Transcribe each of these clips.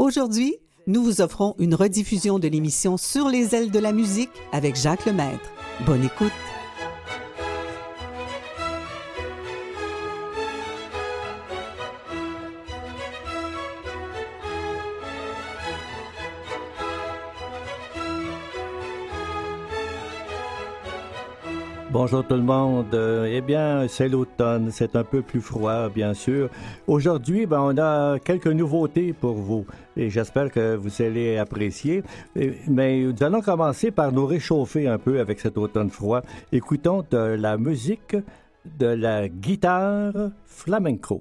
Aujourd'hui, nous vous offrons une rediffusion de l'émission Sur les ailes de la musique avec Jacques Lemaître. Bonne écoute. Bonjour tout le monde. Euh, eh bien, c'est l'automne, c'est un peu plus froid, bien sûr. Aujourd'hui, ben, on a quelques nouveautés pour vous et j'espère que vous allez apprécier. Mais nous allons commencer par nous réchauffer un peu avec cet automne froid. Écoutons de la musique de la guitare flamenco.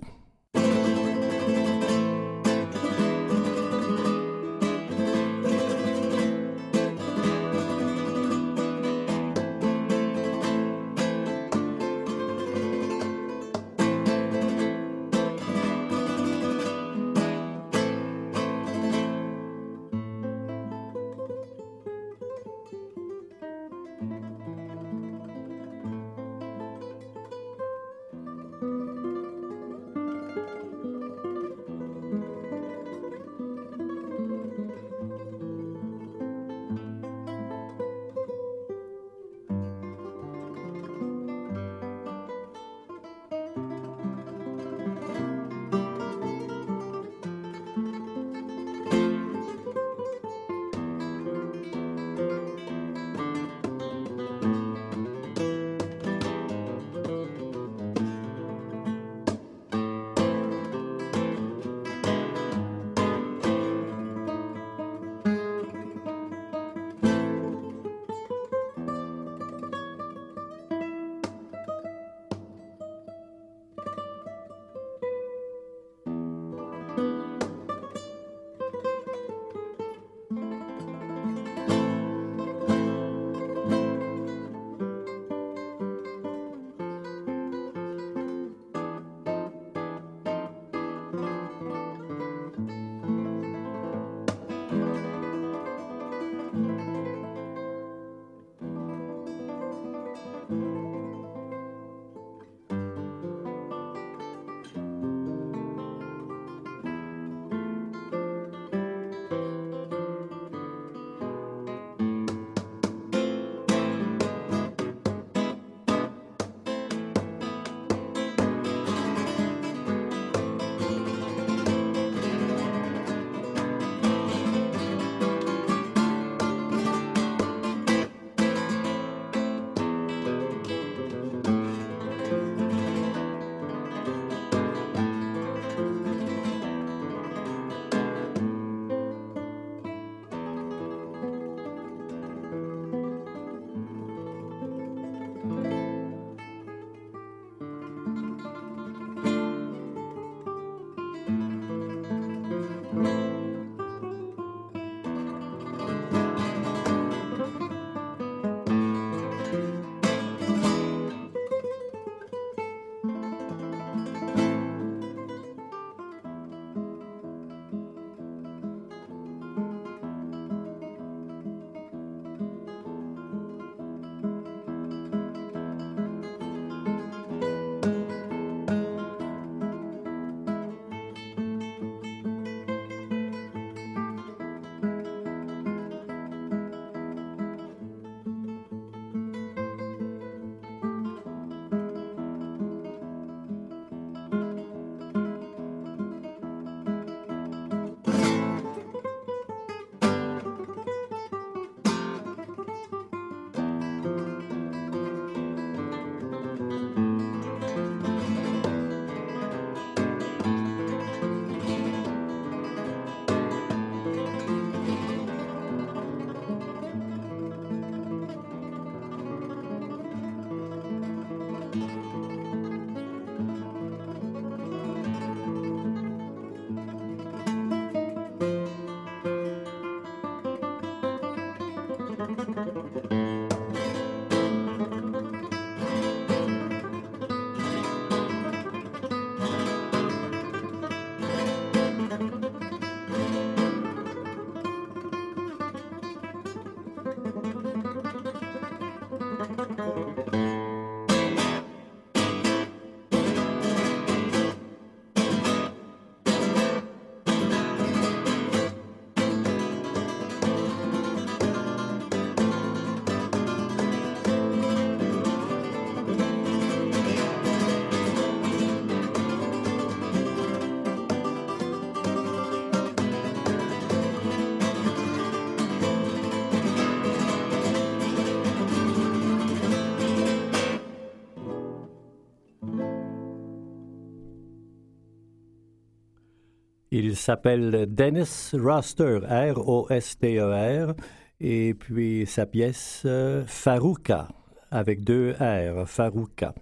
Il s'appelle Dennis Roster, R-O-S-T-E-R, e et puis sa pièce euh, Farouka, avec deux R, Farouka.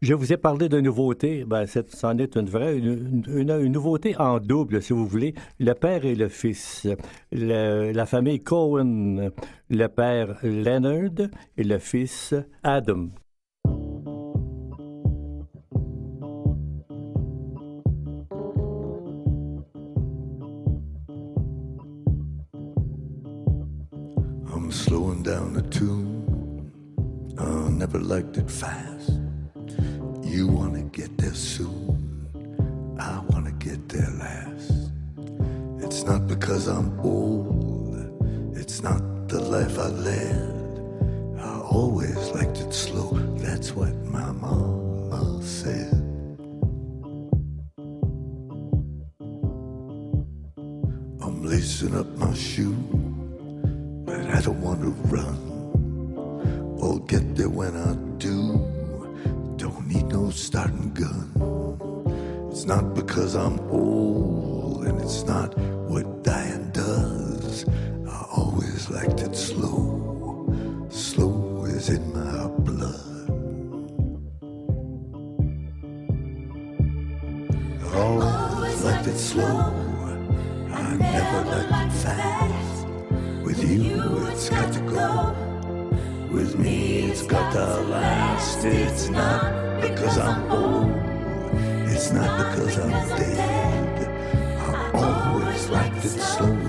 Je vous ai parlé de nouveauté. Ben, c'en est une vraie, une, nouveauté en double, si vous voulez. Le père et le fils. la famille Cohen, le père Leonard et le fils Adam. It fast. You wanna get there soon, I wanna get there last. It's not because I'm old, it's not the life I led. I always liked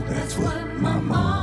That's what my mama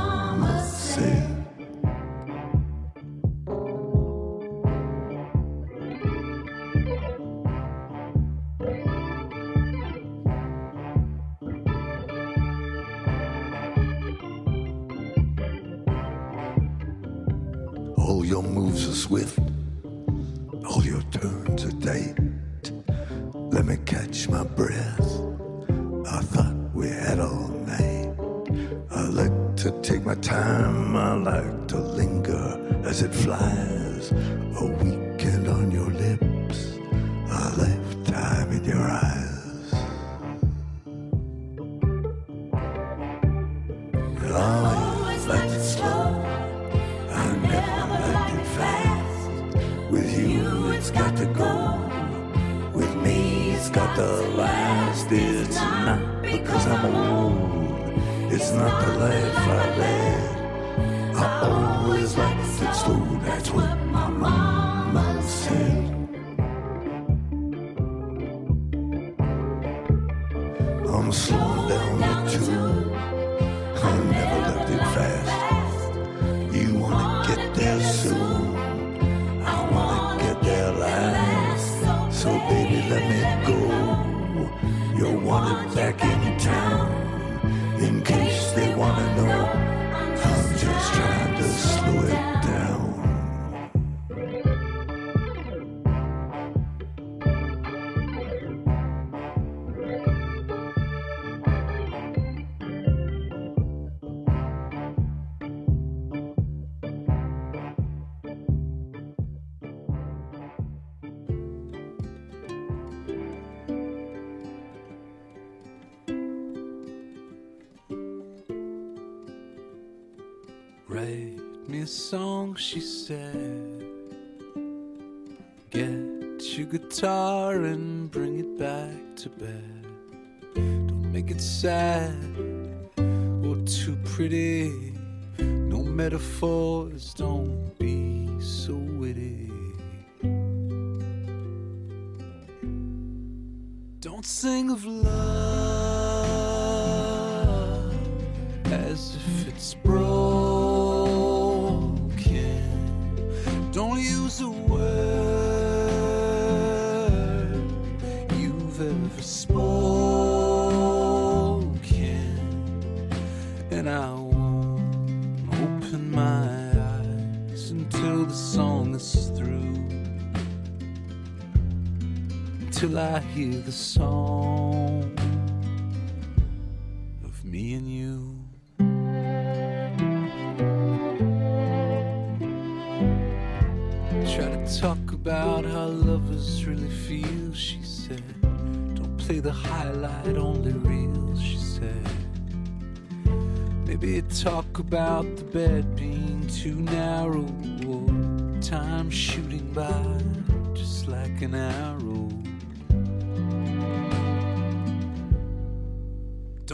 she said. Get your guitar and bring it back to bed. Don't make it sad or too pretty. No metaphors, don't be so witty. Don't sing of love the song of me and you. Try to talk about how lovers really feel, she said. Don't play the highlight only reels, she said. Maybe talk about the bed being too narrow, or time shooting by just like an arrow.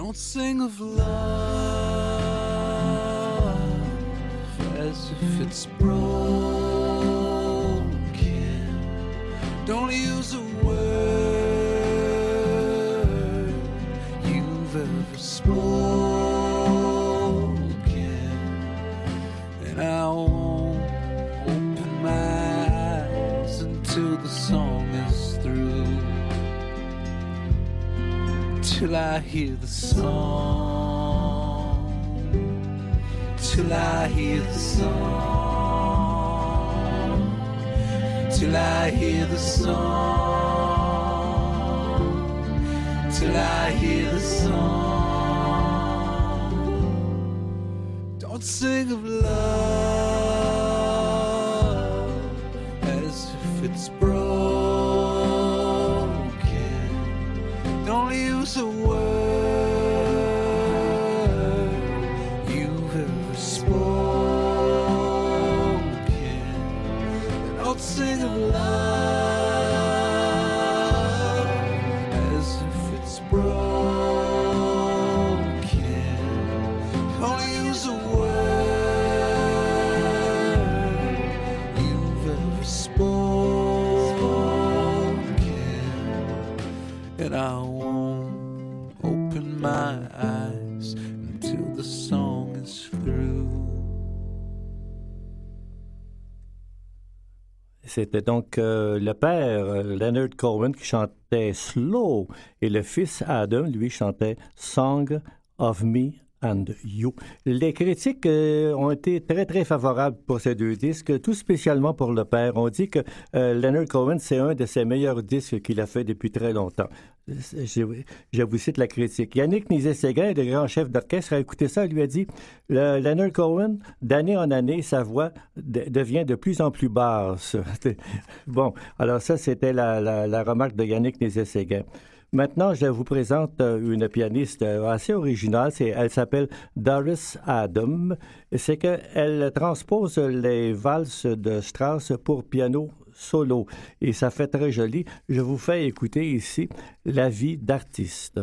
Don't sing of love as if it's broken. Don't use a word you've ever spoken, I hear the song, till I hear the song, till I hear the song, till I hear the song. Don't sing of love as if it's broken. Don't use a word C'était donc euh, le père, euh, Leonard Cohen, qui chantait Slow, et le fils Adam, lui, chantait Song of Me and You. Les critiques euh, ont été très, très favorables pour ces deux disques, tout spécialement pour le père. On dit que euh, Leonard Cohen, c'est un de ses meilleurs disques qu'il a fait depuis très longtemps. Je, je vous cite la critique. Yannick Nizet-Séguin, le grand chef d'orchestre, a écouté ça lui a dit le, Leonard Cohen, d'année en année, sa voix de- devient de plus en plus basse. bon, alors ça, c'était la, remarque de Yannick Nizet-Séguin. Maintenant, je vous présente euh, une pianiste euh, assez originale. Elle s'appelle Doris Adam. C'est qu'elle transpose les valses de Strauss pour piano solo. Et ça fait très joli. Je vous fais écouter ici La vie d'artiste.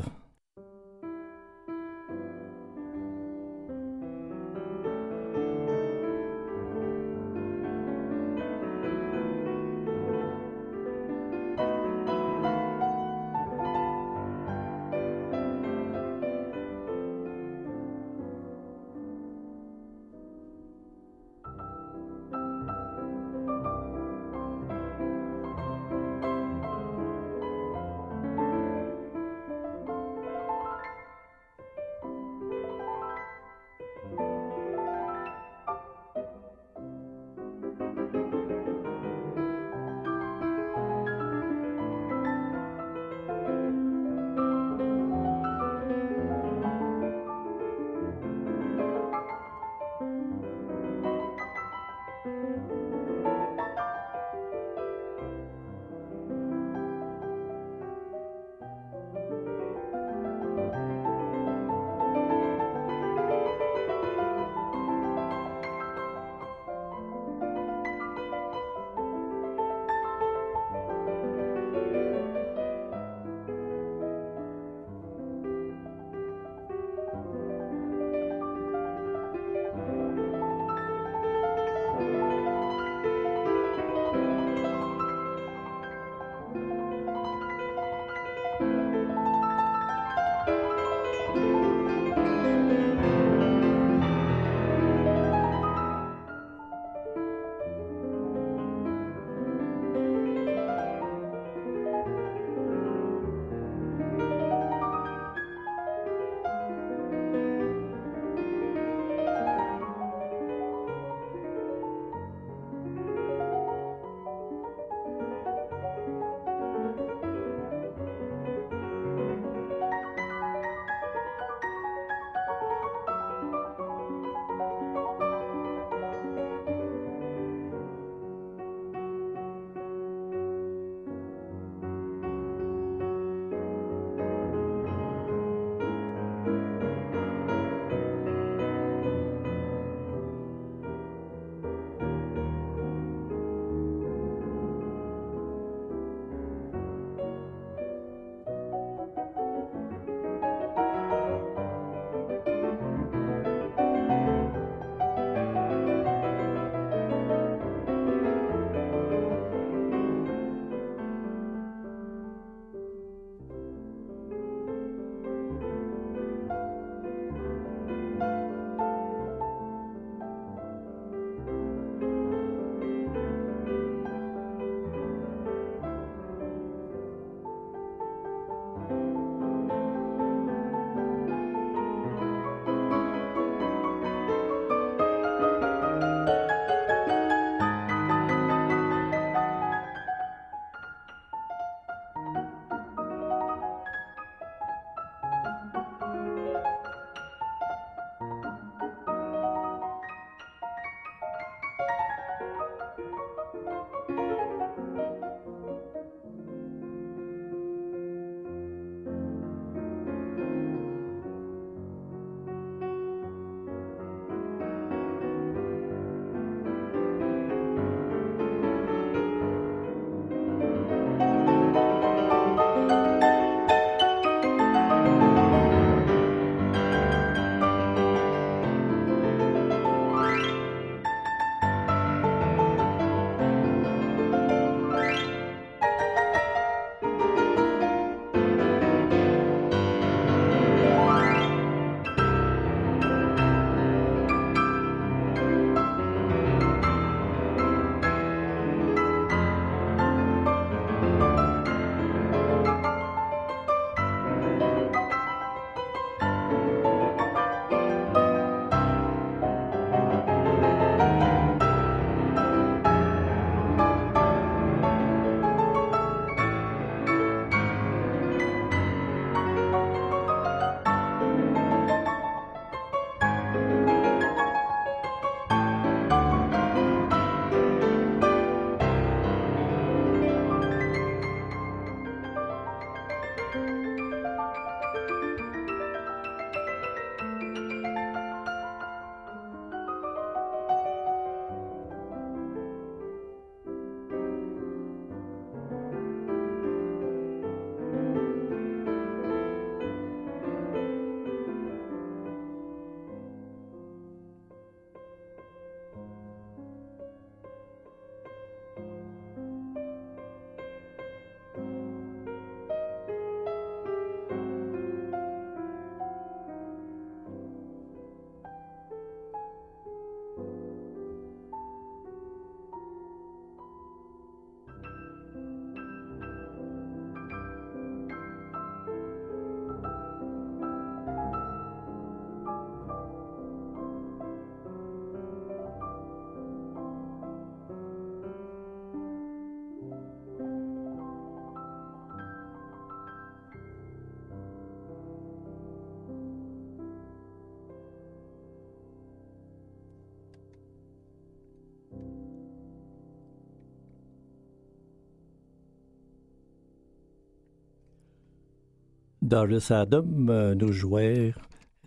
Doris Adam euh, nous jouait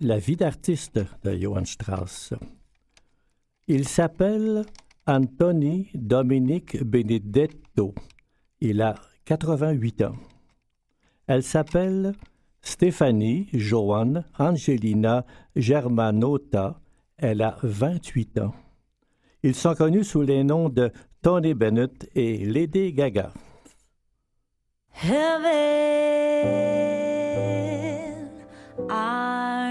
La vie d'artiste de Johann Strauss. Il s'appelle Anthony Dominique Benedetto. Il a 88 ans. Elle s'appelle Stéphanie Joanne Angelina Germanota. Elle a 28 ans. Ils sont connus sous les noms de Tony Bennett et Lady Gaga.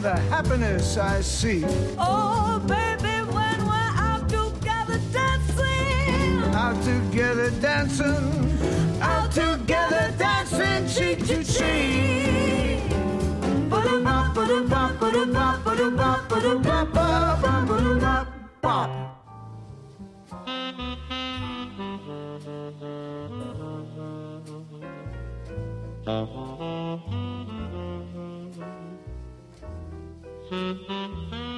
the happiness I see. Oh, baby, when we're out together dancing. Out together dancing. Out together dancing, cheek to cheek. Ba-da-ba, ba-da-ba, ba-da-ba, ba-da-ba, Mm-hmm.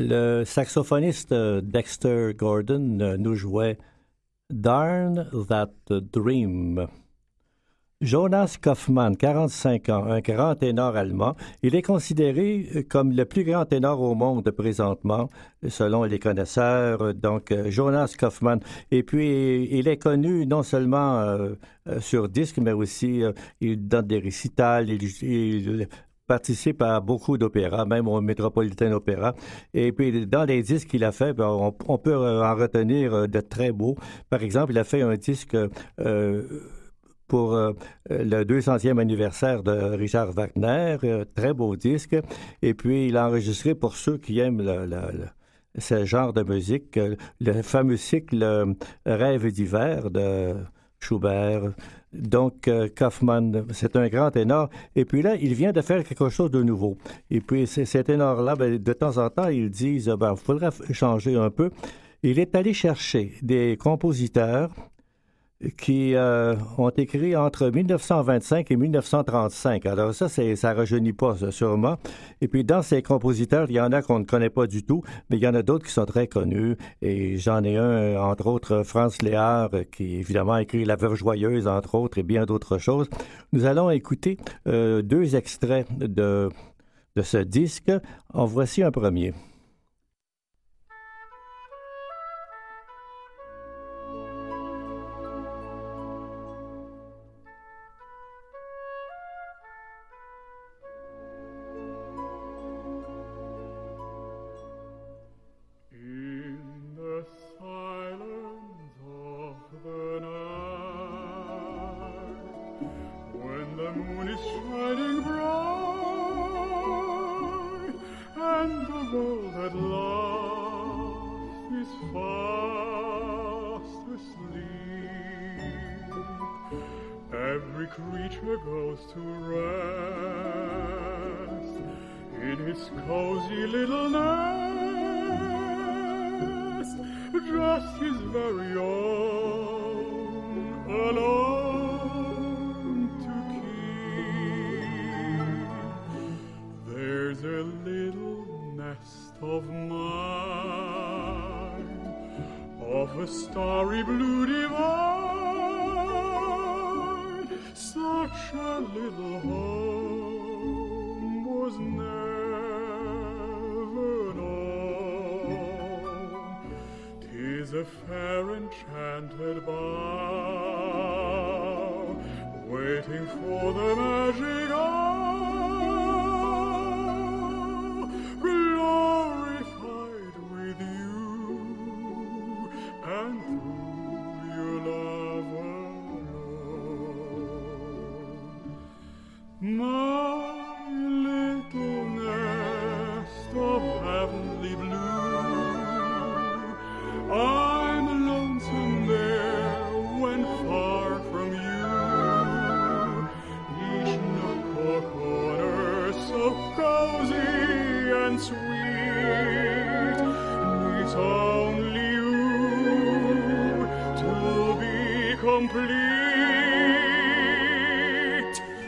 Le saxophoniste euh, Dexter Gordon euh, nous jouait Darn That Dream. Jonas Kaufmann, 45 ans, un grand ténor allemand, il est considéré euh, comme le plus grand ténor au monde présentement, selon les connaisseurs. Donc, Jonas Kaufmann. Et puis, il est connu non seulement sur disque, mais aussi il donne des récitals, participe à beaucoup d'opéras, même au Metropolitan Opera. Et puis, dans les disques qu'il a fait, ben, on, peut en retenir euh, de très beaux. Par exemple, il a fait un disque euh, pour euh, le 200e anniversaire de Richard Wagner, très beau disque. Et puis, il a enregistré pour ceux qui aiment ce genre de musique, le fameux cycle Rêve d'hiver de Schubert, donc, euh, Kaufman, c'est un grand ténor. Et puis là, il vient de faire quelque chose de nouveau. Et puis, ces, ténors-là, ben, de temps en temps, ils disent, ben, il faudrait changer un peu. Il est allé chercher des compositeurs qui euh, ont écrit entre 1925 et 1935. Alors ça, c'est, ça rajeunit pas, sûrement. Et puis dans ces compositeurs, il y en a qu'on ne connaît pas du tout, mais il y en a d'autres qui sont très connus. Et j'en ai un, entre autres, Franz Léard, qui évidemment a écrit La Veuve Joyeuse, entre autres, et bien d'autres choses. Nous allons écouter euh, deux extraits de, de ce disque. En voici un premier. Complete.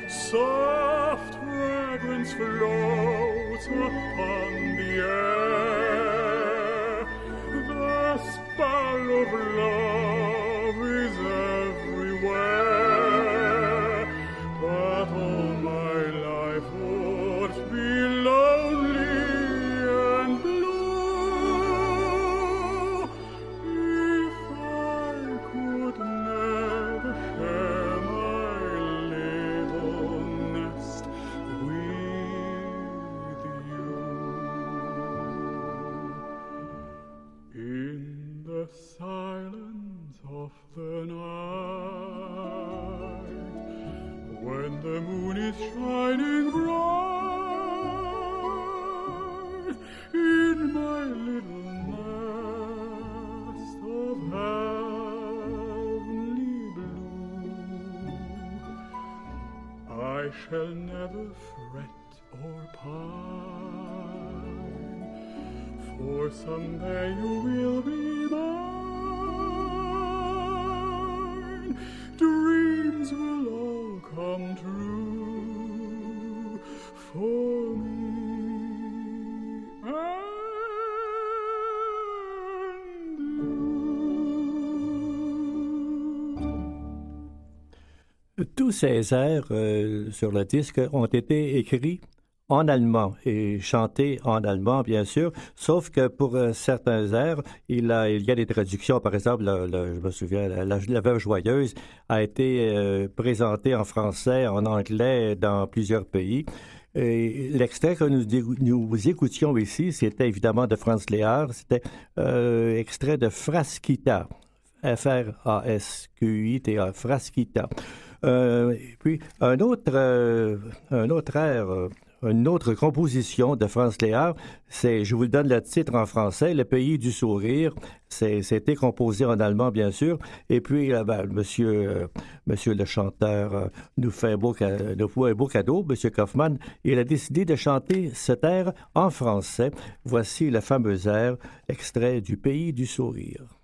Soft fragrance floats upon Tous ces airs sur le disque ont été écrits en allemand et chantés en allemand, bien sûr, sauf que pour euh, certains airs, il, y a des traductions. Par exemple, le- le- je me souviens, la, Veuve Joyeuse a été euh, présentée en français, en anglais dans plusieurs pays. L'extrait que nous écoutions ici, c'était évidemment de Franz Léard, c'était euh, extrait de Frasquita, F-R-A-S-Q-I-T-A, Frasquita. Euh, et puis, un autre, euh, un autre air, euh, une autre composition de Franz Léard, c'est, je vous le donne le titre en français, Le pays du sourire. C'était composé en allemand, bien sûr. Et puis, euh, ben, monsieur, euh, monsieur le chanteur euh, nous fait un beau, nous fait un beau cadeau, monsieur Kaufmann. Il a décidé de chanter cet air en français. Voici le fameux air, extrait du pays du sourire.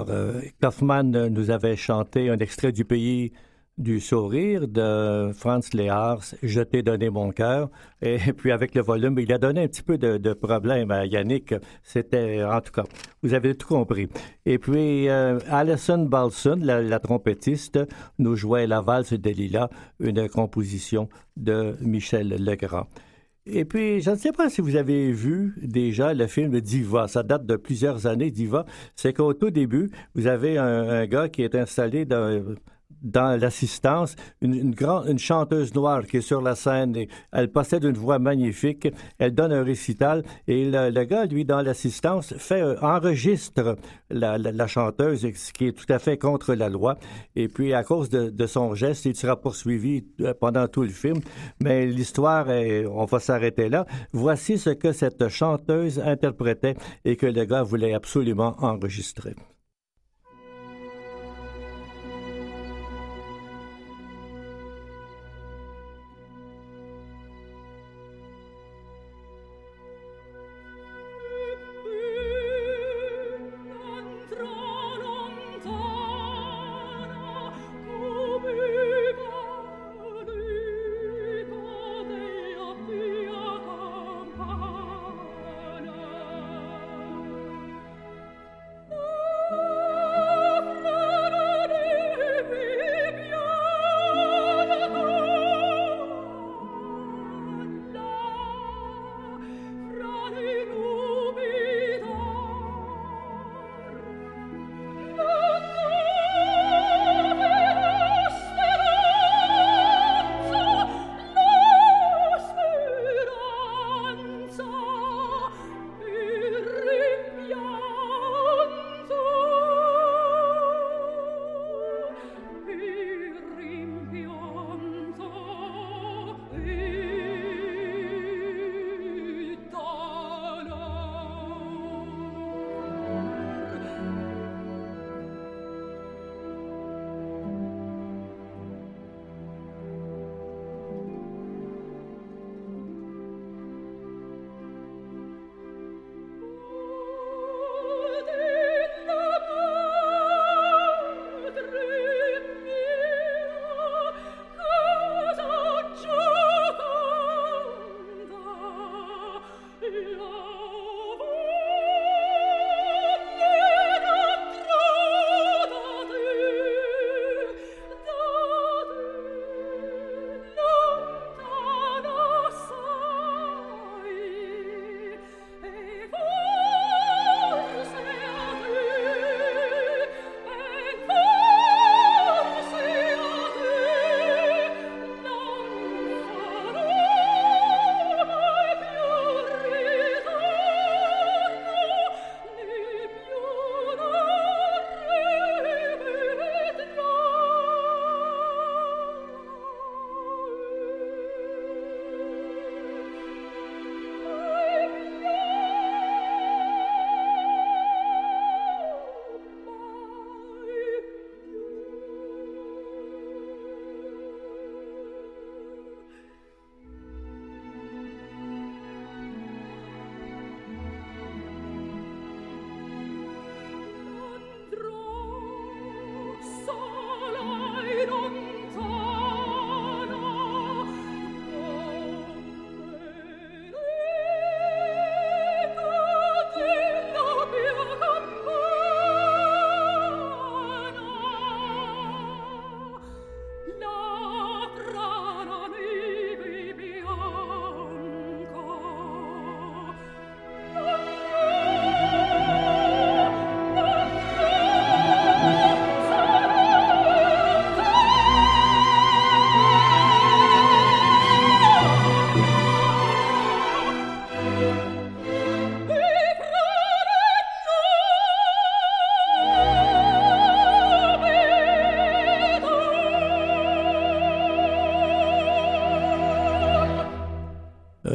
Alors, euh, Kaufmann euh, nous avait chanté un extrait du pays du sourire de Franz Lehars, Je t'ai donné mon cœur. Et puis avec le volume, il a donné un petit peu de, de problème à Yannick. C'était, en tout cas, vous avez tout compris. Et puis euh, Alison Balson, la, la trompettiste, nous jouait La valse de Lila, une composition de Michel Legrand. Et puis, je ne sais pas si vous avez vu déjà le film Diva. Ça date de plusieurs années, Diva. C'est qu'au tout début, vous avez un, un gars qui est installé dans, dans l'assistance, une, une, une chanteuse noire qui est sur la scène. Et elle possède une voix magnifique. Elle donne un récital et le, gars, lui, dans l'assistance, fait euh, enregistre la, chanteuse, ce qui est tout à fait contre la loi. Et puis, à cause de, son geste, il sera poursuivi euh, pendant tout le film. Mais l'histoire, on va s'arrêter là. Voici ce que cette chanteuse interprétait et que le gars voulait absolument enregistrer.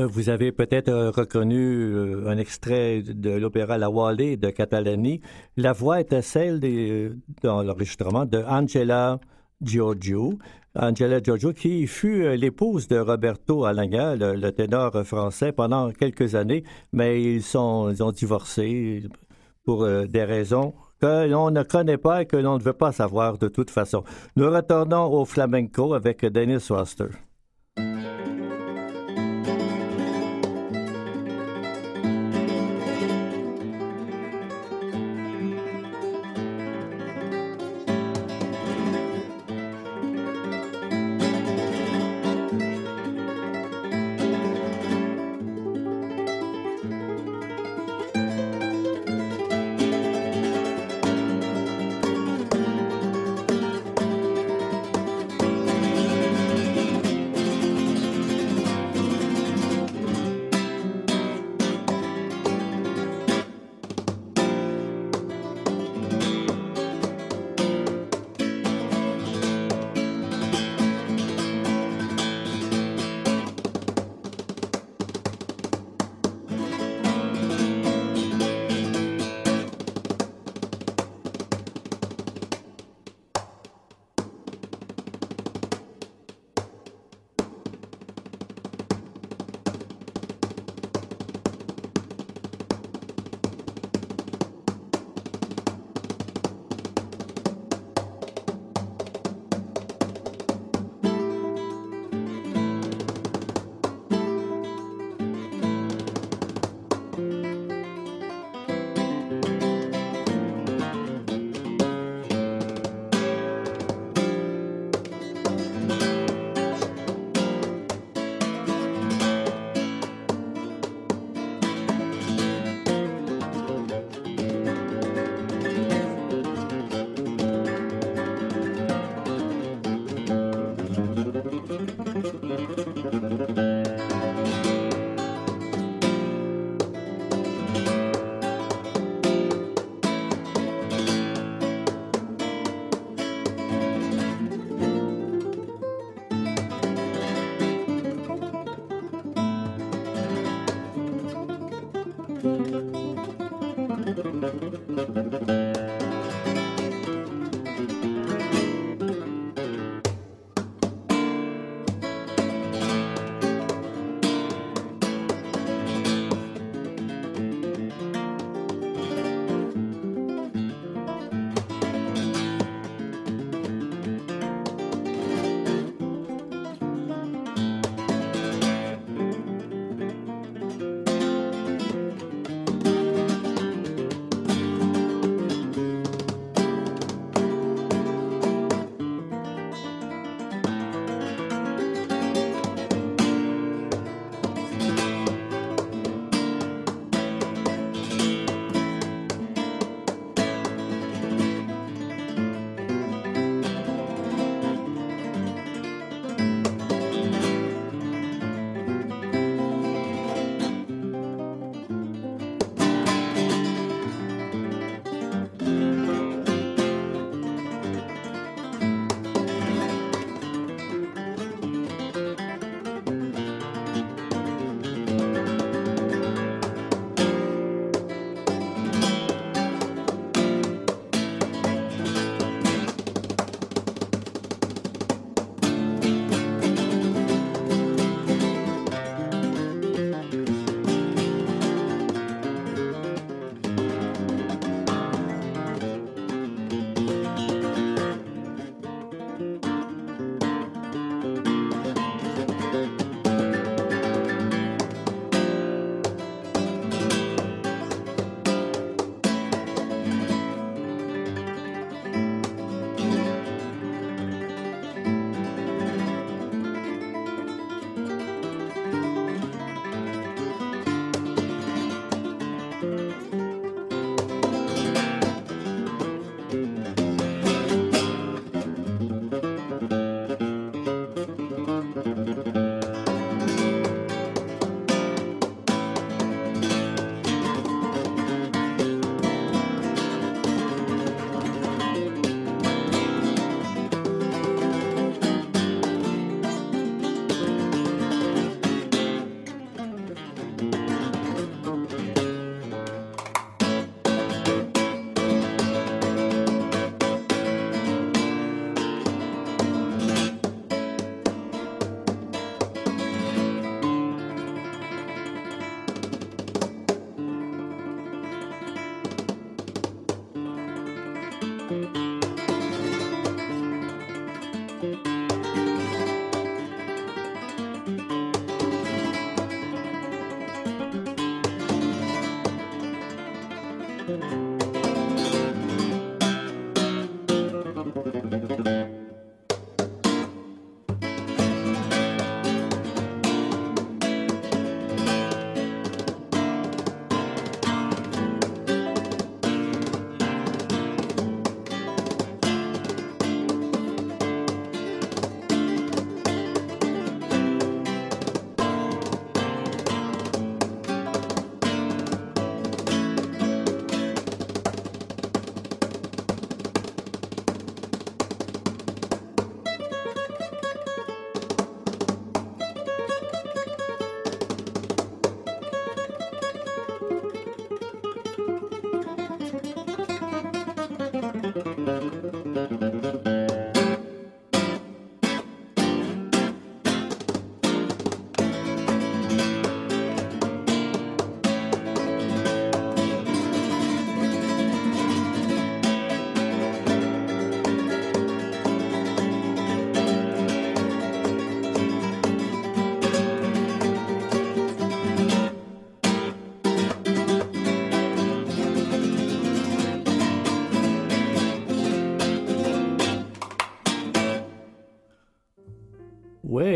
Vous avez peut-être euh, reconnu euh, un extrait de l'opéra La Wallée de Catalani. La voix était celle des, dans l'enregistrement de Angela Giorgio. Angela Giorgio, qui fut euh, l'épouse de Roberto Alagna, le, le, ténor français, pendant quelques années, mais ils, sont, ils ont divorcé pour des raisons que l'on ne connaît pas et que l'on ne veut pas savoir de toute façon. Nous retournons au flamenco avec Dennis Foster.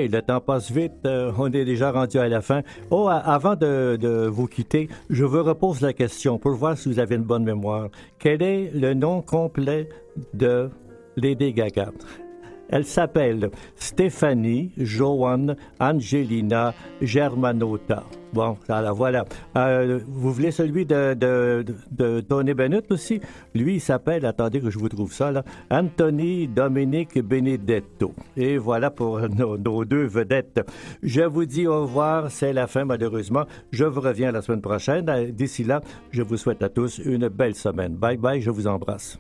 Le temps passe vite. euh, on est déjà rendu à la fin. Oh, avant de, de vous quitter, je vous repose la question pour voir si vous avez une bonne mémoire. Quel est le nom complet de Lady Gaga? Elle s'appelle Stéphanie Joanne Angelina Germanotta. Bon, alors voilà. Euh, vous voulez celui de, de, de, Tony Bennett aussi? Lui, il s'appelle, attendez que je vous trouve ça là, Anthony Dominique Benedetto. Et voilà pour nos deux vedettes. Je vous dis au revoir, c'est la fin malheureusement. Je vous reviens la semaine prochaine. D'ici là, je vous souhaite à tous une belle semaine. Bye bye, je vous embrasse.